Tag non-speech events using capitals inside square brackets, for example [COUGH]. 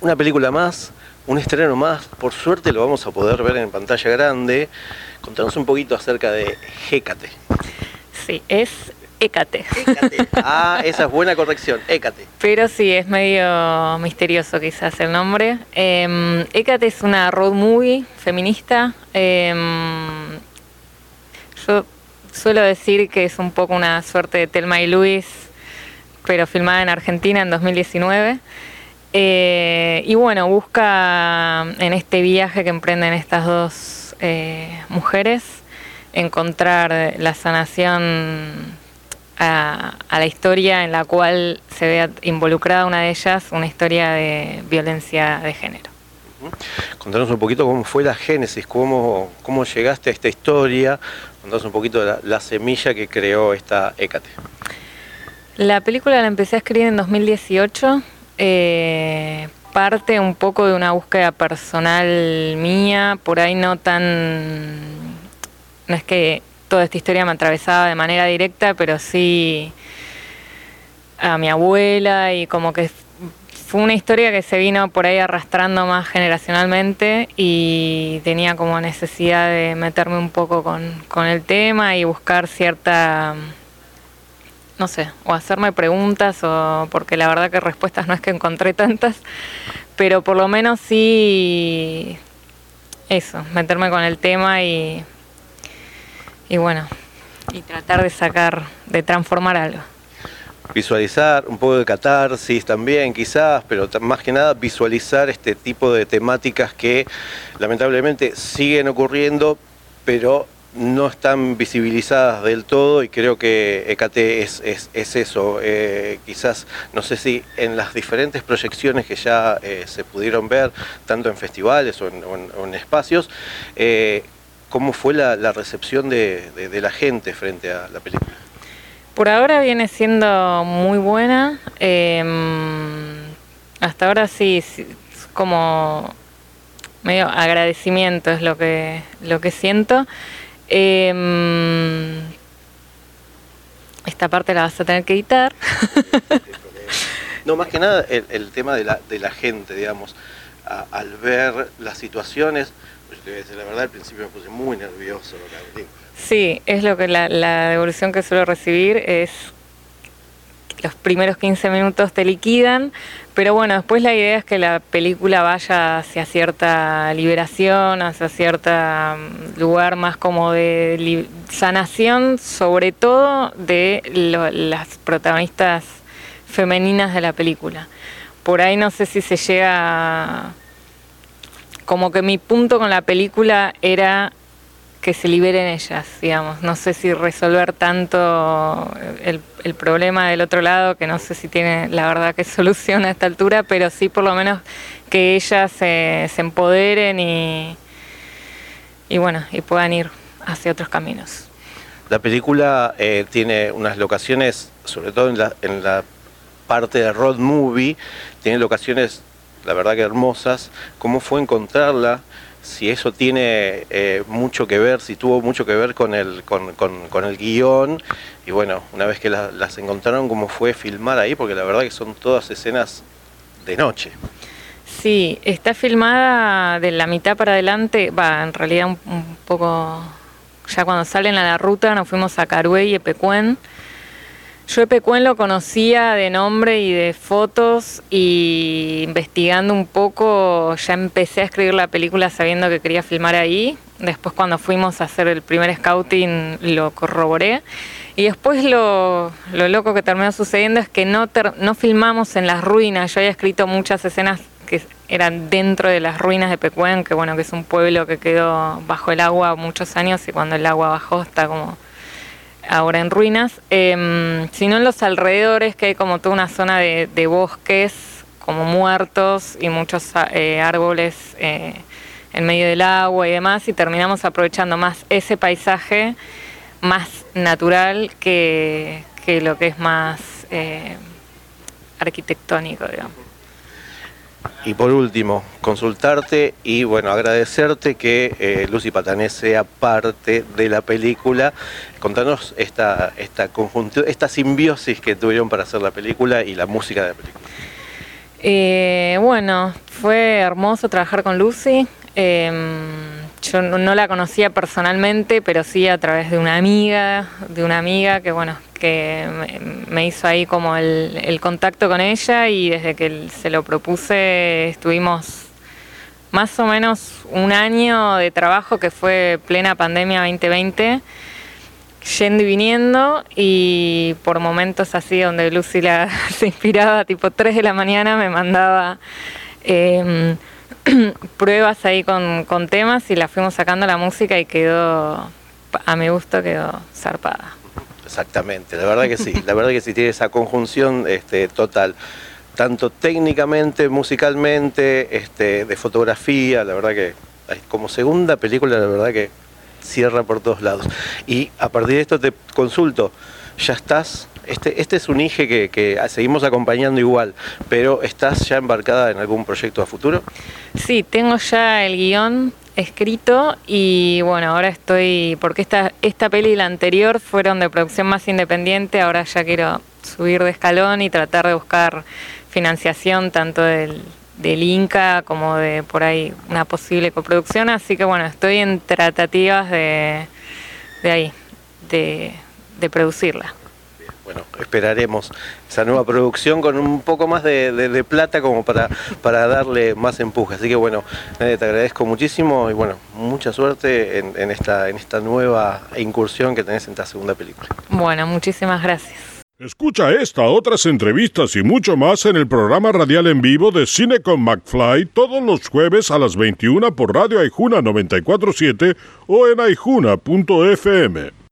una película más, un estreno más. Por suerte lo vamos a poder ver en pantalla grande. Contanos un poquito acerca de Hécate. Sí, es Hécate. Hécate. [LAUGHS] Ah, esa es buena corrección, Hécate. Pero sí, es medio misterioso quizás el nombre. Eh, Hécate es una road movie feminista. Eh, yo suelo decir que es un poco una suerte de Telma y Luis, pero filmada en Argentina en 2019. Eh, y bueno, busca en este viaje que emprenden estas dos eh, mujeres encontrar la sanación a, a, la historia en la cual se ve involucrada una de ellas, una historia de violencia de género. Contanos un poquito cómo fue la génesis, cómo, cómo llegaste a esta historia, contanos un poquito de la, la semilla que creó esta Hécate. La película la empecé a escribir en 2018 eh, parte un poco de una búsqueda personal mía, por ahí no tan... No es que toda esta historia me atravesaba de manera directa, pero sí a mi abuela y como que fue una historia que se vino por ahí arrastrando más generacionalmente y tenía como necesidad de meterme un poco con, con el tema y buscar cierta no sé, o hacerme preguntas, o porque la verdad que respuestas no es que encontré tantas, pero por lo menos sí eso, meterme con el tema y, y bueno, y tratar de sacar, de transformar algo. Visualizar un poco de catarsis también quizás, pero más que nada visualizar este tipo de temáticas que lamentablemente siguen ocurriendo, pero no están visibilizadas del todo y creo que Ecate es, es, es eso. Eh, quizás, no sé si en las diferentes proyecciones que ya eh, se pudieron ver, tanto en festivales o en, espacios, eh, ¿cómo fue la, recepción de, de, la gente frente a la película? Por ahora viene siendo muy buena. Eh, hasta ahora sí, sí, como medio agradecimiento es lo que, lo que siento. Eh, esta parte la vas a tener que editar. [LAUGHS] no, más que nada el, el tema de la, de la, gente, digamos, a, al ver las situaciones, pues te voy a decir la verdad, al principio me puse muy nervioso. Sí, es lo que la, la devolución que suelo recibir es los primeros 15 minutos te liquidan, pero bueno, después la idea es que la película vaya hacia cierta liberación, hacia cierto lugar más como de sanación, sobre todo de las protagonistas femeninas de la película. Por ahí no sé si se llega... Como que mi punto con la película era que se liberen ellas, digamos. No sé si resolver tanto el, problema del otro lado, que no sé si tiene la verdad que [LAUGHS] solución a esta altura, pero sí por lo menos que ellas se, se empoderen y, y bueno, y puedan ir hacia otros caminos. La película eh, tiene unas locaciones, sobre todo en la, en la parte de road movie, tiene locaciones, la verdad que hermosas. ¿Cómo fue encontrarla? Si eso tiene eh, mucho que ver, si tuvo mucho que ver con el, con, con, el guion. Y bueno, una vez que la, las encontraron, ¿cómo fue filmar ahí? Porque la verdad que son todas escenas de noche. Sí, está filmada de la mitad para adelante, va, en realidad un, poco, ya cuando salen a la ruta nos fuimos a Carué y Epecuén. Yo Epecuén lo conocía de nombre y de fotos y investigando un poco ya empecé a escribir la película sabiendo que quería filmar ahí. Después cuando fuimos a hacer el primer scouting lo corroboré. Y después lo, lo loco que terminó sucediendo es que no, no filmamos en las ruinas. Yo había escrito muchas escenas que eran dentro de las ruinas de Pecuén, que bueno, que es un pueblo que quedó bajo el agua muchos años y cuando el agua bajó está como ahora en ruinas, eh, sino en los alrededores, que hay como toda una zona de, de bosques como muertos y muchos eh, árboles eh, en medio del agua y demás, y terminamos aprovechando más ese paisaje más natural que, que lo que es más eh, arquitectónico, digamos. Y por último, consultarte y bueno, agradecerte que eh, Lucy Patané sea parte de la película. Contanos esta, esta, conjunto, esta simbiosis que tuvieron para hacer la película y la música de la película. Eh, bueno, fue hermoso trabajar con Lucy. Em, yo no la conocía personalmente, pero sí a través de una amiga, de una amiga que bueno, que me hizo ahí como el, contacto con ella y desde que se lo propuse estuvimos más o menos un año de trabajo que fue plena pandemia 2020 yendo y viniendo y por momentos así donde Lucy la, [LAUGHS] se inspiraba tipo 3 de la mañana me mandaba em, [CLEARS THROAT] pruebas ahí con, con temas y la fuimos sacando la música y quedó a mi gusto quedó zarpada. Exactamente, la verdad que sí, la verdad que sí tiene esa conjunción este, total, tanto técnicamente, musicalmente, este, de fotografía, la verdad que como segunda película, la verdad que cierra por todos lados. Y a partir de esto te consulto, ¿ya estás? Este, este es un IGE que, seguimos acompañando igual, pero ¿estás ya embarcada en algún proyecto a futuro? Sí, tengo ya el guion escrito y bueno, ahora estoy, porque esta, esta peli y la anterior fueron de producción más independiente, ahora ya quiero subir de escalón y tratar de buscar financiación tanto del, Inca como de por ahí una posible coproducción, así que bueno, estoy en tratativas de, de ahí, de producirla bueno, esperaremos esa nueva producción con un poco más de, plata como para, para darle más empuje. Así que bueno, te agradezco muchísimo y bueno, mucha suerte en, esta, en esta nueva incursión que tenés en esta segunda película. Bueno, muchísimas gracias. Escucha esta, otras entrevistas y mucho más en el programa radial en vivo de Cine con McFly todos los jueves a las 21 por Radio Aijuna 947 o en aijuna.fm.